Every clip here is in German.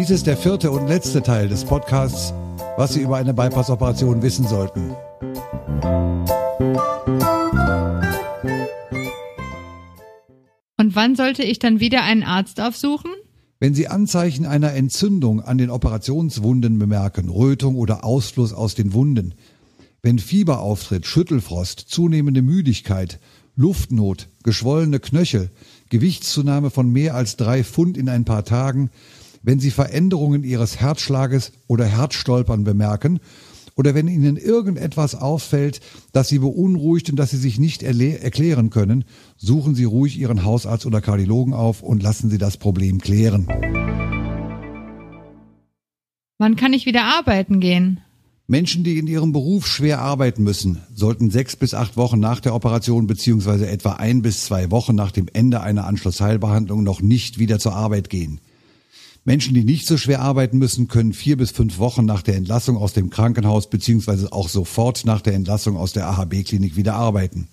Dies ist der vierte und letzte Teil des Podcasts, was Sie über eine Bypass-Operation wissen sollten. Und wann sollte ich dann wieder einen Arzt aufsuchen? Wenn Sie Anzeichen einer Entzündung an den Operationswunden bemerken, Rötung oder Ausfluss aus den Wunden, wenn Fieber auftritt, Schüttelfrost, zunehmende Müdigkeit, Luftnot, geschwollene Knöchel, Gewichtszunahme von mehr als drei Pfund in ein paar Tagen, wenn Sie Veränderungen Ihres Herzschlages oder Herzstolpern bemerken oder wenn Ihnen irgendetwas auffällt, das Sie beunruhigt und das Sie sich nicht erklären können, suchen Sie ruhig Ihren Hausarzt oder Kardiologen auf und lassen Sie das Problem klären. Wann kann ich wieder arbeiten gehen? Menschen, die in ihrem Beruf schwer arbeiten müssen, sollten sechs bis acht Wochen nach der Operation beziehungsweise etwa ein bis zwei Wochen nach dem Ende einer Anschlussheilbehandlung noch nicht wieder zur Arbeit gehen. Menschen, die nicht so schwer arbeiten müssen, können vier bis fünf Wochen nach der Entlassung aus dem Krankenhaus beziehungsweise auch sofort nach der Entlassung aus der AHB-Klinik wieder arbeiten.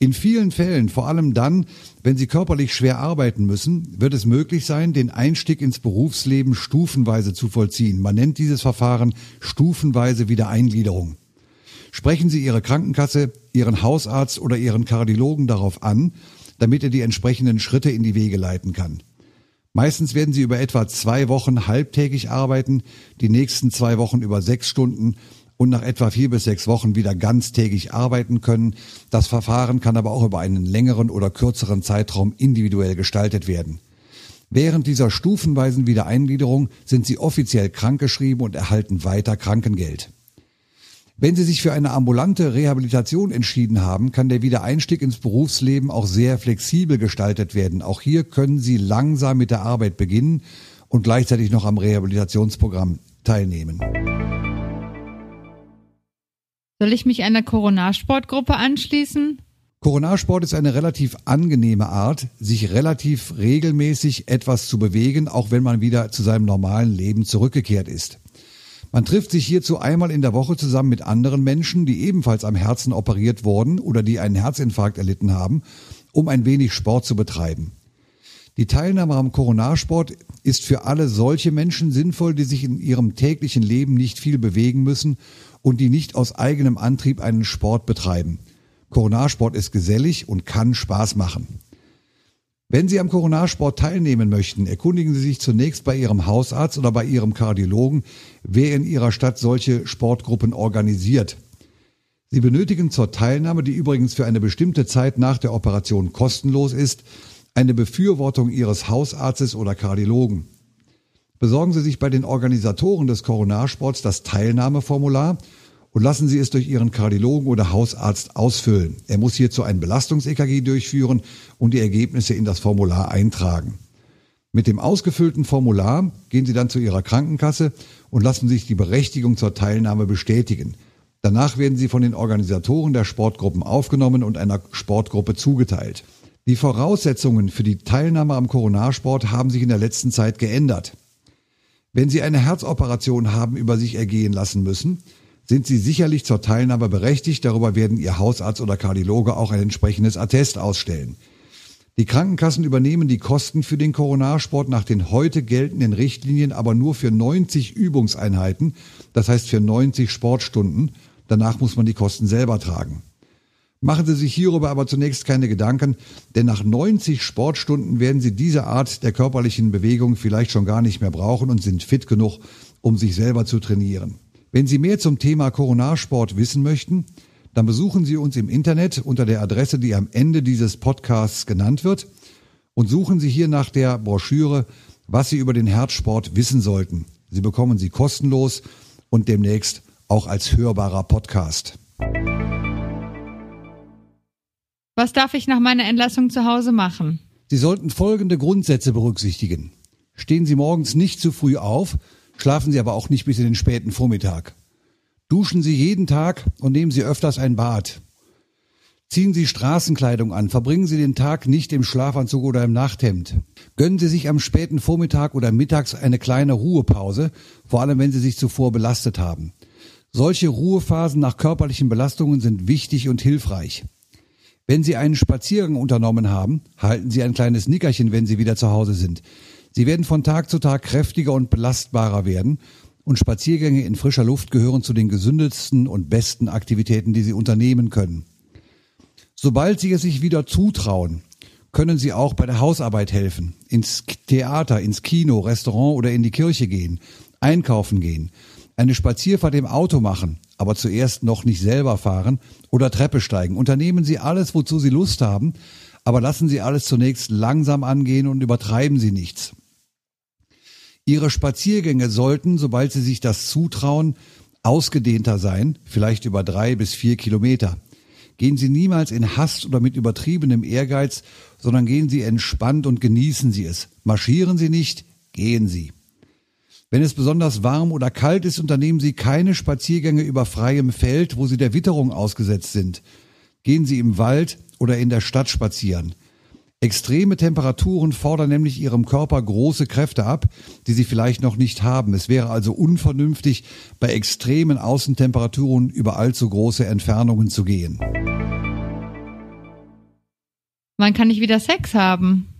In vielen Fällen, vor allem dann, wenn sie körperlich schwer arbeiten müssen, wird es möglich sein, den Einstieg ins Berufsleben stufenweise zu vollziehen. Man nennt dieses Verfahren stufenweise Wiedereingliederung. Sprechen Sie Ihre Krankenkasse, Ihren Hausarzt oder Ihren Kardiologen darauf an, damit er die entsprechenden Schritte in die Wege leiten kann. Meistens werden Sie über etwa zwei Wochen halbtägig arbeiten, die nächsten zwei Wochen über sechs Stunden und nach etwa vier bis sechs Wochen wieder ganztägig arbeiten können. Das Verfahren kann aber auch über einen längeren oder kürzeren Zeitraum individuell gestaltet werden. Während dieser stufenweisen Wiedereingliederung sind sie offiziell krankgeschrieben und erhalten weiter Krankengeld. Wenn Sie sich für eine ambulante Rehabilitation entschieden haben, kann der Wiedereinstieg ins Berufsleben auch sehr flexibel gestaltet werden. Auch hier können Sie langsam mit der Arbeit beginnen und gleichzeitig noch am Rehabilitationsprogramm teilnehmen. Soll ich mich einer Coronarsportgruppe anschließen? Coronarsport ist eine relativ angenehme Art, sich relativ regelmäßig etwas zu bewegen, auch wenn man wieder zu seinem normalen Leben zurückgekehrt ist. Man trifft sich hierzu einmal in der Woche zusammen mit anderen Menschen, die ebenfalls am Herzen operiert wurden oder die einen Herzinfarkt erlitten haben, um ein wenig Sport zu betreiben. Die Teilnahme am Coronarsport ist für alle solche Menschen sinnvoll, die sich in ihrem täglichen Leben nicht viel bewegen müssen und die nicht aus eigenem Antrieb einen Sport betreiben. Coronarsport ist gesellig und kann Spaß machen. Wenn Sie am Coronarsport teilnehmen möchten, erkundigen Sie sich zunächst bei Ihrem Hausarzt oder bei Ihrem Kardiologen, wer in Ihrer Stadt solche Sportgruppen organisiert. Sie benötigen zur Teilnahme, die übrigens für eine bestimmte Zeit nach der Operation kostenlos ist, eine Befürwortung Ihres Hausarztes oder Kardiologen. Besorgen Sie sich bei den Organisatoren des Coronarsports das Teilnahmeformular und lassen Sie es durch Ihren Kardiologen oder Hausarzt ausfüllen. Er muss hierzu ein Belastungs-EKG durchführen und die Ergebnisse in das Formular eintragen. Mit dem ausgefüllten Formular gehen Sie dann zu Ihrer Krankenkasse und lassen sich die Berechtigung zur Teilnahme bestätigen. Danach werden Sie von den Organisatoren der Sportgruppen aufgenommen und einer Sportgruppe zugeteilt. Die Voraussetzungen für die Teilnahme am Coronarsport haben sich in der letzten Zeit geändert. Wenn Sie eine Herzoperation haben über sich ergehen lassen müssen, sind Sie sicherlich zur Teilnahme berechtigt. Darüber werden Ihr Hausarzt oder Kardiologe auch ein entsprechendes Attest ausstellen. Die Krankenkassen übernehmen die Kosten für den Coronarsport nach den heute geltenden Richtlinien aber nur für 90 Übungseinheiten, das heißt für 90 Sportstunden. Danach muss man die Kosten selber tragen. Machen Sie sich hierüber aber zunächst keine Gedanken, denn nach 90 Sportstunden werden Sie diese Art der körperlichen Bewegung vielleicht schon gar nicht mehr brauchen und sind fit genug, um sich selber zu trainieren. Wenn Sie mehr zum Thema Coronarsport wissen möchten, dann besuchen Sie uns im Internet unter der Adresse, die am Ende dieses Podcasts genannt wird und suchen Sie hier nach der Broschüre, was Sie über den Herzsport wissen sollten. Sie bekommen sie kostenlos und demnächst auch als hörbarer Podcast. Was darf ich nach meiner Entlassung zu Hause machen? Sie sollten folgende Grundsätze berücksichtigen. Stehen Sie morgens nicht zu früh auf, schlafen Sie aber auch nicht bis in den späten Vormittag. Duschen Sie jeden Tag und nehmen Sie öfters ein Bad. Ziehen Sie Straßenkleidung an, verbringen Sie den Tag nicht im Schlafanzug oder im Nachthemd. Gönnen Sie sich am späten Vormittag oder mittags eine kleine Ruhepause, vor allem wenn Sie sich zuvor belastet haben. Solche Ruhephasen nach körperlichen Belastungen sind wichtig und hilfreich. Wenn Sie einen Spaziergang unternommen haben, halten Sie ein kleines Nickerchen, wenn Sie wieder zu Hause sind. Sie werden von Tag zu Tag kräftiger und belastbarer werden und Spaziergänge in frischer Luft gehören zu den gesündesten und besten Aktivitäten, die Sie unternehmen können. Sobald Sie es sich wieder zutrauen, können Sie auch bei der Hausarbeit helfen, ins Theater, ins Kino, Restaurant oder in die Kirche gehen, einkaufen gehen, eine Spazierfahrt im Auto machen, aber zuerst noch nicht selber fahren oder Treppe steigen. Unternehmen Sie alles, wozu Sie Lust haben, aber lassen Sie alles zunächst langsam angehen und übertreiben Sie nichts. Ihre Spaziergänge sollten, sobald Sie sich das zutrauen, ausgedehnter sein, vielleicht über drei bis vier Kilometer. Gehen Sie niemals in Hast oder mit übertriebenem Ehrgeiz, sondern gehen Sie entspannt und genießen Sie es. Marschieren Sie nicht, gehen Sie. Wenn es besonders warm oder kalt ist, unternehmen Sie keine Spaziergänge über freiem Feld, wo Sie der Witterung ausgesetzt sind. Gehen Sie im Wald oder in der Stadt spazieren. Extreme Temperaturen fordern nämlich Ihrem Körper große Kräfte ab, die Sie vielleicht noch nicht haben. Es wäre also unvernünftig, bei extremen Außentemperaturen über allzu große Entfernungen zu gehen. Wann kann ich wieder Sex haben?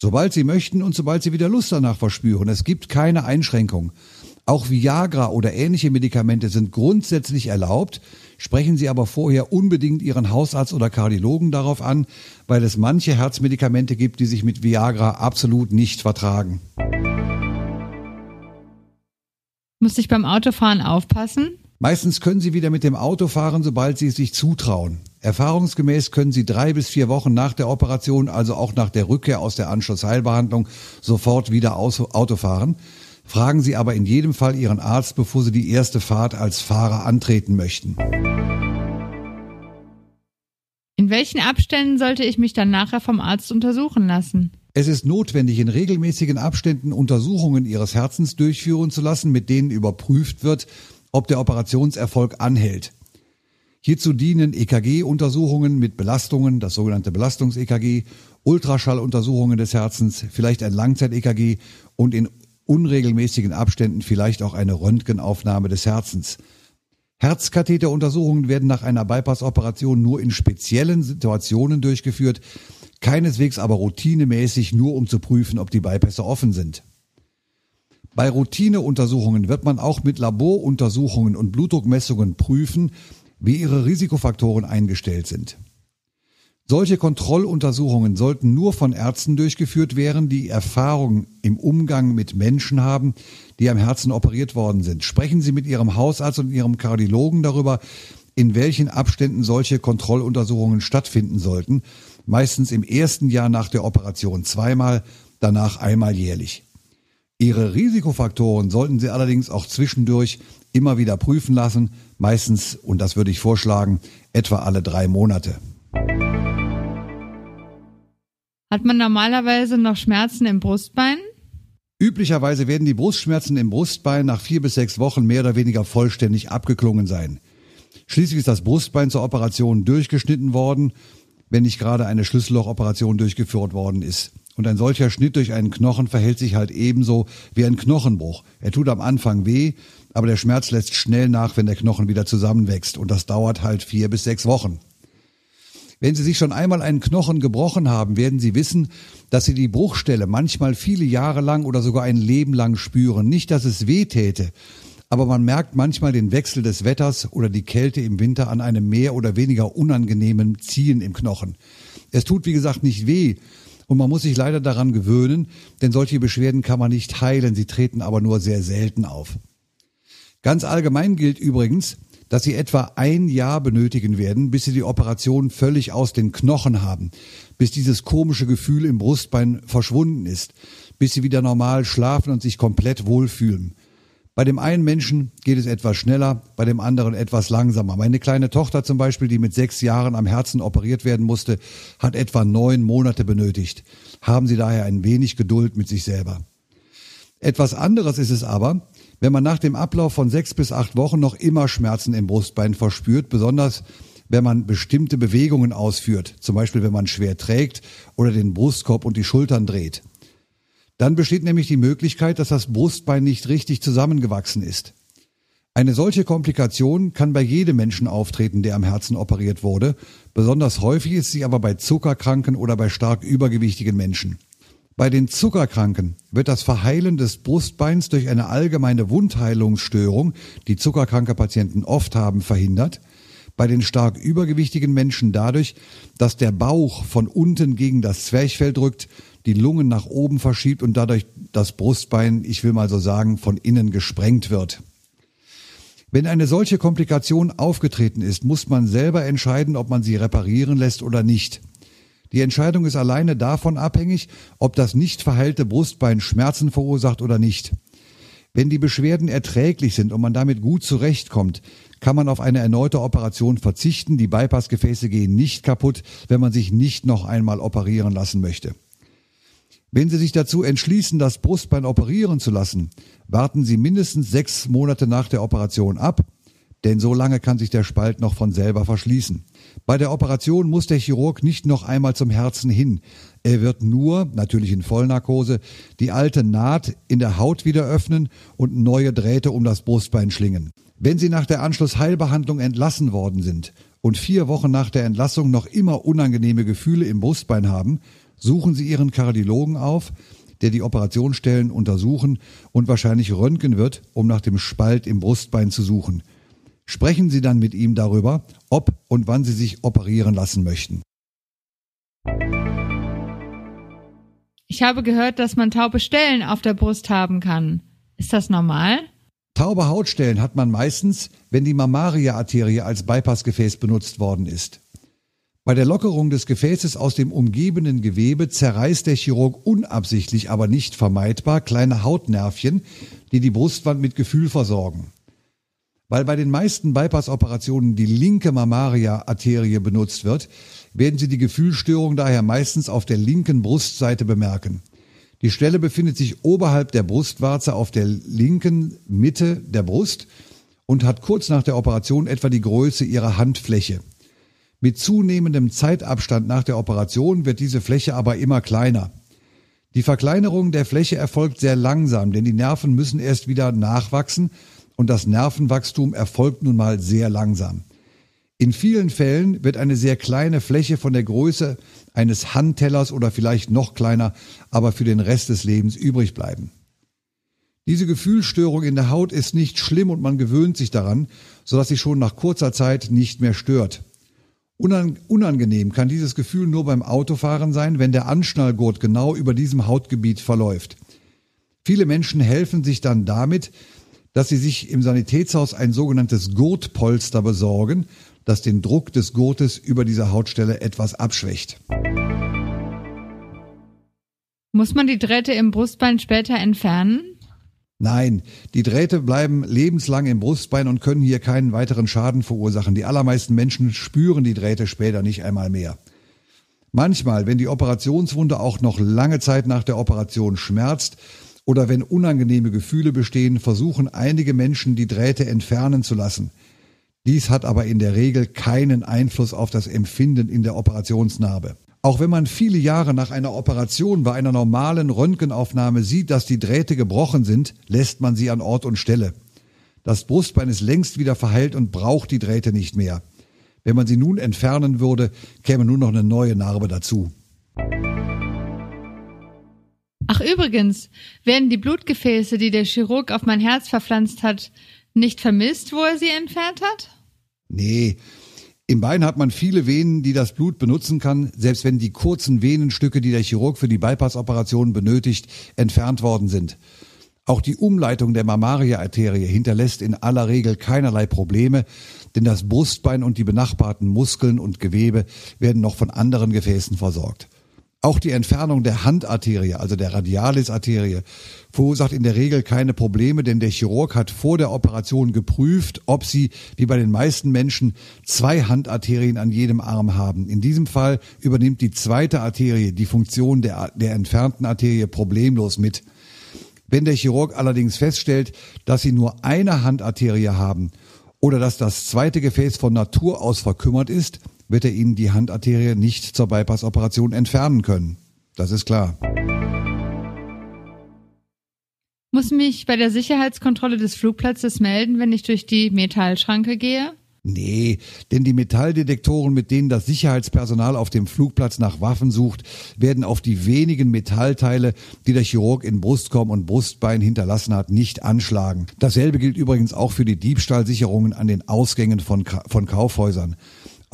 Sobald Sie möchten und sobald Sie wieder Lust danach verspüren. Es gibt keine Einschränkung. Auch Viagra oder ähnliche Medikamente sind grundsätzlich erlaubt, sprechen Sie aber vorher unbedingt Ihren Hausarzt oder Kardiologen darauf an, weil es manche Herzmedikamente gibt, die sich mit Viagra absolut nicht vertragen. Muss ich beim Autofahren aufpassen? Meistens können Sie wieder mit dem Auto fahren, sobald Sie es sich zutrauen. Erfahrungsgemäß können Sie drei bis vier Wochen nach der Operation, also auch nach der Rückkehr aus der Anschlussheilbehandlung, sofort wieder Auto fahren. Fragen Sie aber in jedem Fall Ihren Arzt, bevor Sie die erste Fahrt als Fahrer antreten möchten. In welchen Abständen sollte ich mich dann nachher vom Arzt untersuchen lassen? Es ist notwendig, in regelmäßigen Abständen Untersuchungen Ihres Herzens durchführen zu lassen, mit denen überprüft wird, ob der Operationserfolg anhält. Hierzu dienen EKG-Untersuchungen mit Belastungen, das sogenannte Belastungs-EKG, Ultraschalluntersuchungen des Herzens, vielleicht ein Langzeit-EKG und in unregelmäßigen Abständen vielleicht auch eine Röntgenaufnahme des Herzens. Herzkatheteruntersuchungen werden nach einer Bypass-Operation nur in speziellen Situationen durchgeführt, keineswegs aber routinemäßig nur um zu prüfen, ob die Bypässe offen sind. Bei Routineuntersuchungen wird man auch mit Laboruntersuchungen und Blutdruckmessungen prüfen, wie ihre Risikofaktoren eingestellt sind. Solche Kontrolluntersuchungen sollten nur von Ärzten durchgeführt werden, die Erfahrung im Umgang mit Menschen haben, die am Herzen operiert worden sind. Sprechen Sie mit Ihrem Hausarzt und Ihrem Kardiologen darüber, in welchen Abständen solche Kontrolluntersuchungen stattfinden sollten. Meistens im ersten Jahr nach der Operation zweimal, danach einmal jährlich. Ihre Risikofaktoren sollten Sie allerdings auch zwischendurch immer wieder prüfen lassen, meistens, und das würde ich vorschlagen, etwa alle drei Monate. Hat man normalerweise noch Schmerzen im Brustbein? Üblicherweise werden die Brustschmerzen im Brustbein nach vier bis sechs Wochen mehr oder weniger vollständig abgeklungen sein. Schließlich ist das Brustbein zur Operation durchgeschnitten worden, wenn nicht gerade eine Schlüssellochoperation durchgeführt worden ist. Und ein solcher Schnitt durch einen Knochen verhält sich halt ebenso wie ein Knochenbruch. Er tut am Anfang weh, aber der Schmerz lässt schnell nach, wenn der Knochen wieder zusammenwächst. Und das dauert halt vier bis sechs Wochen. Wenn Sie sich schon einmal einen Knochen gebrochen haben, werden Sie wissen, dass Sie die Bruchstelle manchmal viele Jahre lang oder sogar ein Leben lang spüren. Nicht, dass es weh täte, aber man merkt manchmal den Wechsel des Wetters oder die Kälte im Winter an einem mehr oder weniger unangenehmen Ziehen im Knochen. Es tut, wie gesagt, nicht weh, und man muss sich leider daran gewöhnen, denn solche Beschwerden kann man nicht heilen, sie treten aber nur sehr selten auf. Ganz allgemein gilt übrigens, dass sie etwa ein Jahr benötigen werden, bis sie die Operation völlig aus den Knochen haben, bis dieses komische Gefühl im Brustbein verschwunden ist, bis sie wieder normal schlafen und sich komplett wohlfühlen. Bei dem einen Menschen geht es etwas schneller, bei dem anderen etwas langsamer. Meine kleine Tochter zum Beispiel, die mit sechs Jahren am Herzen operiert werden musste, hat etwa neun Monate benötigt. Haben Sie daher ein wenig Geduld mit sich selber. Etwas anderes ist es aber, wenn man nach dem Ablauf von sechs bis acht Wochen noch immer Schmerzen im Brustbein verspürt, besonders wenn man bestimmte Bewegungen ausführt, zum Beispiel wenn man schwer trägt oder den Brustkorb und die Schultern dreht. Dann besteht nämlich die Möglichkeit, dass das Brustbein nicht richtig zusammengewachsen ist. Eine solche Komplikation kann bei jedem Menschen auftreten, der am Herzen operiert wurde. Besonders häufig ist sie aber bei Zuckerkranken oder bei stark übergewichtigen Menschen. Bei den Zuckerkranken wird das Verheilen des Brustbeins durch eine allgemeine Wundheilungsstörung, die zuckerkranke Patienten oft haben, verhindert. Bei den stark übergewichtigen Menschen dadurch, dass der Bauch von unten gegen das Zwerchfell drückt, die Lungen nach oben verschiebt und dadurch das Brustbein, ich will mal so sagen, von innen gesprengt wird. Wenn eine solche Komplikation aufgetreten ist, muss man selber entscheiden, ob man sie reparieren lässt oder nicht. Die Entscheidung ist alleine davon abhängig, ob das nicht verheilte Brustbein Schmerzen verursacht oder nicht. Wenn die Beschwerden erträglich sind und man damit gut zurechtkommt, kann man auf eine erneute Operation verzichten. Die Bypassgefäße gehen nicht kaputt, wenn man sich nicht noch einmal operieren lassen möchte. Wenn Sie sich dazu entschließen, das Brustbein operieren zu lassen, warten Sie mindestens sechs Monate nach der Operation ab denn so lange kann sich der Spalt noch von selber verschließen. Bei der Operation muss der Chirurg nicht noch einmal zum Herzen hin. Er wird nur, natürlich in Vollnarkose, die alte Naht in der Haut wieder öffnen und neue Drähte um das Brustbein schlingen. Wenn Sie nach der Anschlussheilbehandlung entlassen worden sind und vier Wochen nach der Entlassung noch immer unangenehme Gefühle im Brustbein haben, suchen Sie Ihren Kardiologen auf, der die Operationsstellen untersuchen und wahrscheinlich röntgen wird, um nach dem Spalt im Brustbein zu suchen. Sprechen Sie dann mit ihm darüber, ob und wann Sie sich operieren lassen möchten. Ich habe gehört, dass man taube Stellen auf der Brust haben kann. Ist das normal? Taube Hautstellen hat man meistens, wenn die Mammaria-Arterie als Bypassgefäß benutzt worden ist. Bei der Lockerung des Gefäßes aus dem umgebenden Gewebe zerreißt der Chirurg unabsichtlich, aber nicht vermeidbar kleine Hautnervchen, die die Brustwand mit Gefühl versorgen. Weil bei den meisten Bypass-Operationen die linke Mammaria-Arterie benutzt wird, werden Sie die Gefühlsstörung daher meistens auf der linken Brustseite bemerken. Die Stelle befindet sich oberhalb der Brustwarze auf der linken Mitte der Brust und hat kurz nach der Operation etwa die Größe ihrer Handfläche. Mit zunehmendem Zeitabstand nach der Operation wird diese Fläche aber immer kleiner. Die Verkleinerung der Fläche erfolgt sehr langsam, denn die Nerven müssen erst wieder nachwachsen und das Nervenwachstum erfolgt nun mal sehr langsam. In vielen Fällen wird eine sehr kleine Fläche von der Größe eines Handtellers oder vielleicht noch kleiner, aber für den Rest des Lebens übrig bleiben. Diese Gefühlsstörung in der Haut ist nicht schlimm und man gewöhnt sich daran, sodass sie schon nach kurzer Zeit nicht mehr stört. Unangenehm kann dieses Gefühl nur beim Autofahren sein, wenn der Anschnallgurt genau über diesem Hautgebiet verläuft. Viele Menschen helfen sich dann damit, dass sie sich im Sanitätshaus ein sogenanntes Gurtpolster besorgen, das den Druck des Gurtes über diese Hautstelle etwas abschwächt. Muss man die Drähte im Brustbein später entfernen? Nein, die Drähte bleiben lebenslang im Brustbein und können hier keinen weiteren Schaden verursachen. Die allermeisten Menschen spüren die Drähte später nicht einmal mehr. Manchmal, wenn die Operationswunde auch noch lange Zeit nach der Operation schmerzt, oder wenn unangenehme Gefühle bestehen, versuchen einige Menschen die Drähte entfernen zu lassen. Dies hat aber in der Regel keinen Einfluss auf das Empfinden in der Operationsnarbe. Auch wenn man viele Jahre nach einer Operation bei einer normalen Röntgenaufnahme sieht, dass die Drähte gebrochen sind, lässt man sie an Ort und Stelle. Das Brustbein ist längst wieder verheilt und braucht die Drähte nicht mehr. Wenn man sie nun entfernen würde, käme nur noch eine neue Narbe dazu. Ach übrigens, werden die Blutgefäße, die der Chirurg auf mein Herz verpflanzt hat, nicht vermisst, wo er sie entfernt hat? Nee. Im Bein hat man viele Venen, die das Blut benutzen kann, selbst wenn die kurzen Venenstücke, die der Chirurg für die Bypassoperation benötigt, entfernt worden sind. Auch die Umleitung der Mammaria-Arterie hinterlässt in aller Regel keinerlei Probleme, denn das Brustbein und die benachbarten Muskeln und Gewebe werden noch von anderen Gefäßen versorgt. Auch die Entfernung der Handarterie, also der Radialisarterie, verursacht in der Regel keine Probleme, denn der Chirurg hat vor der Operation geprüft, ob sie, wie bei den meisten Menschen, zwei Handarterien an jedem Arm haben. In diesem Fall übernimmt die zweite Arterie die Funktion der, der entfernten Arterie problemlos mit. Wenn der Chirurg allerdings feststellt, dass sie nur eine Handarterie haben oder dass das zweite Gefäß von Natur aus verkümmert ist, wird er Ihnen die Handarterie nicht zur Bypass-Operation entfernen können. Das ist klar. Muss mich bei der Sicherheitskontrolle des Flugplatzes melden, wenn ich durch die Metallschranke gehe? Nee, denn die Metalldetektoren, mit denen das Sicherheitspersonal auf dem Flugplatz nach Waffen sucht, werden auf die wenigen Metallteile, die der Chirurg in Brustkorb und Brustbein hinterlassen hat, nicht anschlagen. Dasselbe gilt übrigens auch für die Diebstahlsicherungen an den Ausgängen von, von Kaufhäusern.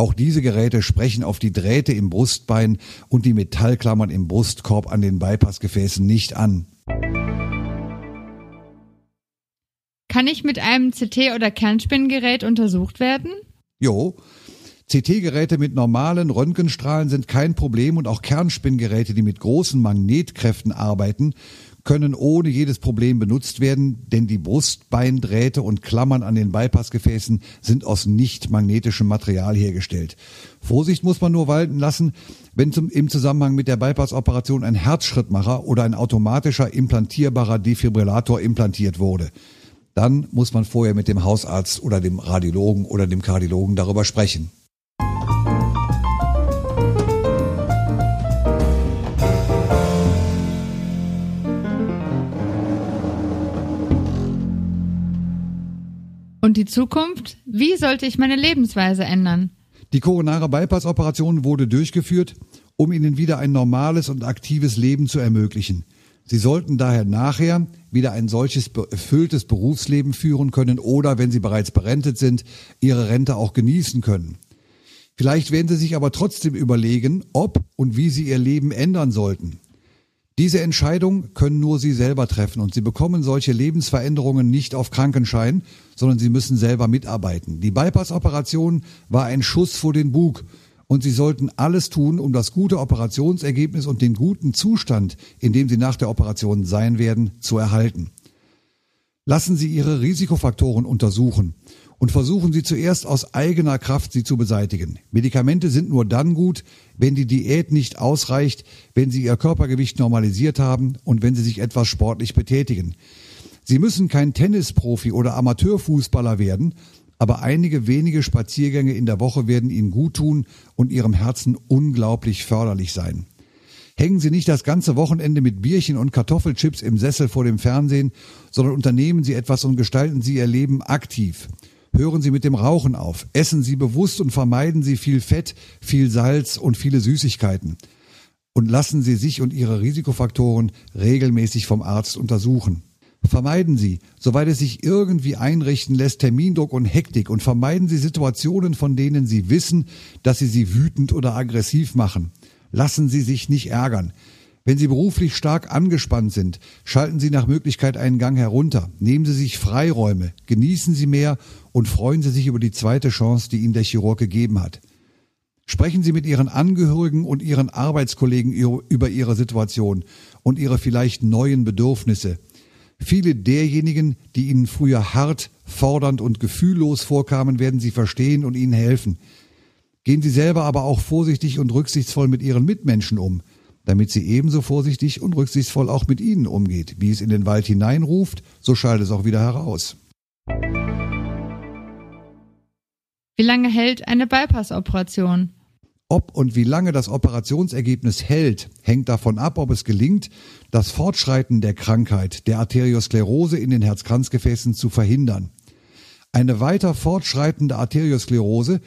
Auch diese Geräte sprechen auf die Drähte im Brustbein und die Metallklammern im Brustkorb an den Bypassgefäßen nicht an. Kann ich mit einem CT- oder Kernspinngerät untersucht werden? Jo. CT-Geräte mit normalen Röntgenstrahlen sind kein Problem und auch Kernspinngeräte, die mit großen Magnetkräften arbeiten, können ohne jedes Problem benutzt werden, denn die Brustbeindrähte und Klammern an den Bypassgefäßen sind aus nicht magnetischem Material hergestellt. Vorsicht muss man nur walten lassen, wenn zum, im Zusammenhang mit der Bypassoperation ein Herzschrittmacher oder ein automatischer implantierbarer Defibrillator implantiert wurde dann muss man vorher mit dem Hausarzt oder dem Radiologen oder dem Kardiologen darüber sprechen. Und die Zukunft? Wie sollte ich meine Lebensweise ändern? Die koronare Bypass-Operation wurde durchgeführt, um Ihnen wieder ein normales und aktives Leben zu ermöglichen. Sie sollten daher nachher wieder ein solches erfülltes Berufsleben führen können oder, wenn Sie bereits berentet sind, Ihre Rente auch genießen können. Vielleicht werden Sie sich aber trotzdem überlegen, ob und wie Sie Ihr Leben ändern sollten. Diese Entscheidung können nur Sie selber treffen und Sie bekommen solche Lebensveränderungen nicht auf Krankenschein, sondern Sie müssen selber mitarbeiten. Die Bypass-Operation war ein Schuss vor den Bug und sie sollten alles tun, um das gute Operationsergebnis und den guten Zustand, in dem sie nach der Operation sein werden, zu erhalten. Lassen Sie Ihre Risikofaktoren untersuchen und versuchen Sie zuerst aus eigener Kraft sie zu beseitigen. Medikamente sind nur dann gut, wenn die Diät nicht ausreicht, wenn Sie Ihr Körpergewicht normalisiert haben und wenn Sie sich etwas sportlich betätigen. Sie müssen kein Tennisprofi oder Amateurfußballer werden, aber einige wenige Spaziergänge in der Woche werden Ihnen gut tun und Ihrem Herzen unglaublich förderlich sein. Hängen Sie nicht das ganze Wochenende mit Bierchen und Kartoffelchips im Sessel vor dem Fernsehen, sondern unternehmen Sie etwas und gestalten Sie Ihr Leben aktiv. Hören Sie mit dem Rauchen auf, essen Sie bewusst und vermeiden Sie viel Fett, viel Salz und viele Süßigkeiten. Und lassen Sie sich und Ihre Risikofaktoren regelmäßig vom Arzt untersuchen. Vermeiden Sie, soweit es sich irgendwie einrichten lässt, Termindruck und Hektik und vermeiden Sie Situationen, von denen Sie wissen, dass sie Sie wütend oder aggressiv machen. Lassen Sie sich nicht ärgern. Wenn Sie beruflich stark angespannt sind, schalten Sie nach Möglichkeit einen Gang herunter. Nehmen Sie sich Freiräume, genießen Sie mehr und freuen Sie sich über die zweite Chance, die Ihnen der Chirurg gegeben hat. Sprechen Sie mit Ihren Angehörigen und Ihren Arbeitskollegen über Ihre Situation und Ihre vielleicht neuen Bedürfnisse. Viele derjenigen, die Ihnen früher hart, fordernd und gefühllos vorkamen, werden Sie verstehen und Ihnen helfen. Gehen Sie selber aber auch vorsichtig und rücksichtsvoll mit Ihren Mitmenschen um, damit sie ebenso vorsichtig und rücksichtsvoll auch mit Ihnen umgeht. Wie es in den Wald hineinruft, so schallt es auch wieder heraus. Wie lange hält eine Bypass-Operation? Ob und wie lange das Operationsergebnis hält, hängt davon ab, ob es gelingt, das Fortschreiten der Krankheit, der Arteriosklerose in den Herzkranzgefäßen zu verhindern. Eine weiter fortschreitende Arteriosklerose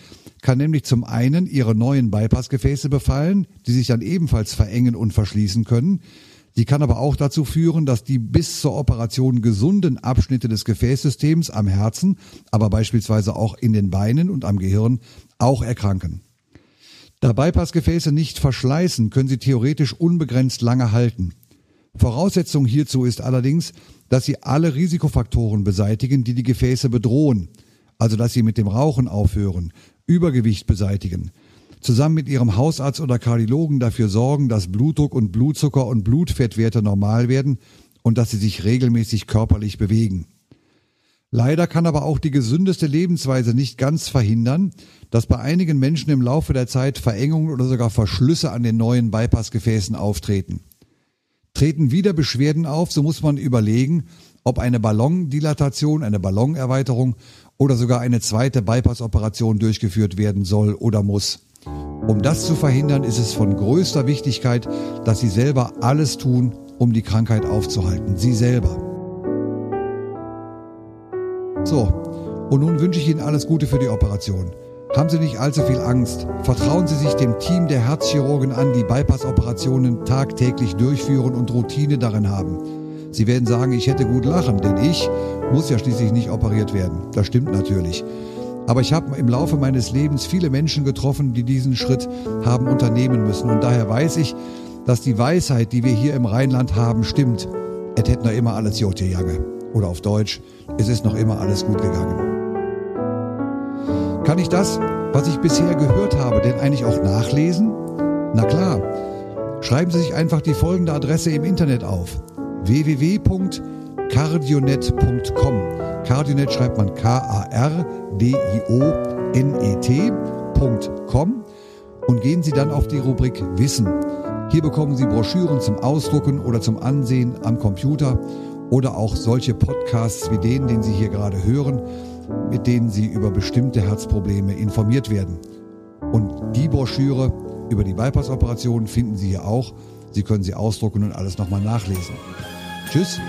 kann nämlich zum einen ihre neuen Bypassgefäße befallen, die sich dann ebenfalls verengen und verschließen können. Sie kann aber auch dazu führen, dass die bis zur Operation gesunden Abschnitte des Gefäßsystems am Herzen, aber beispielsweise auch in den Beinen und am Gehirn auch erkranken. Da Bypassgefäße nicht verschleißen, können sie theoretisch unbegrenzt lange halten. Voraussetzung hierzu ist allerdings, dass sie alle Risikofaktoren beseitigen, die die Gefäße bedrohen. Also dass sie mit dem Rauchen aufhören, Übergewicht beseitigen, zusammen mit ihrem Hausarzt oder Kardiologen dafür sorgen, dass Blutdruck und Blutzucker und Blutfettwerte normal werden und dass sie sich regelmäßig körperlich bewegen. Leider kann aber auch die gesündeste Lebensweise nicht ganz verhindern, dass bei einigen Menschen im Laufe der Zeit Verengungen oder sogar Verschlüsse an den neuen Bypassgefäßen auftreten. Treten wieder Beschwerden auf, so muss man überlegen, ob eine Ballondilatation, eine Ballonerweiterung oder sogar eine zweite Bypassoperation durchgeführt werden soll oder muss. Um das zu verhindern, ist es von größter Wichtigkeit, dass Sie selber alles tun, um die Krankheit aufzuhalten. Sie selber. So, Und nun wünsche ich Ihnen alles Gute für die Operation. Haben Sie nicht allzu viel Angst. Vertrauen Sie sich dem Team der Herzchirurgen an, die Bypass-Operationen tagtäglich durchführen und Routine darin haben. Sie werden sagen, ich hätte gut lachen, denn ich muss ja schließlich nicht operiert werden. Das stimmt natürlich. Aber ich habe im Laufe meines Lebens viele Menschen getroffen, die diesen Schritt haben unternehmen müssen. Und daher weiß ich, dass die Weisheit, die wir hier im Rheinland haben, stimmt. Es hätte noch immer alles Jote Jange. Oder auf Deutsch, es ist noch immer alles gut gegangen. Kann ich das, was ich bisher gehört habe, denn eigentlich auch nachlesen? Na klar. Schreiben Sie sich einfach die folgende Adresse im Internet auf. www.cardionet.com Cardionet schreibt man K-A-R-D-I-O-N-E-T.com und gehen Sie dann auf die Rubrik Wissen. Hier bekommen Sie Broschüren zum Ausdrucken oder zum Ansehen am Computer oder auch solche Podcasts wie den, den Sie hier gerade hören, mit denen Sie über bestimmte Herzprobleme informiert werden. Und die Broschüre über die Bypass-Operation finden Sie hier auch. Sie können sie ausdrucken und alles nochmal nachlesen. Tschüss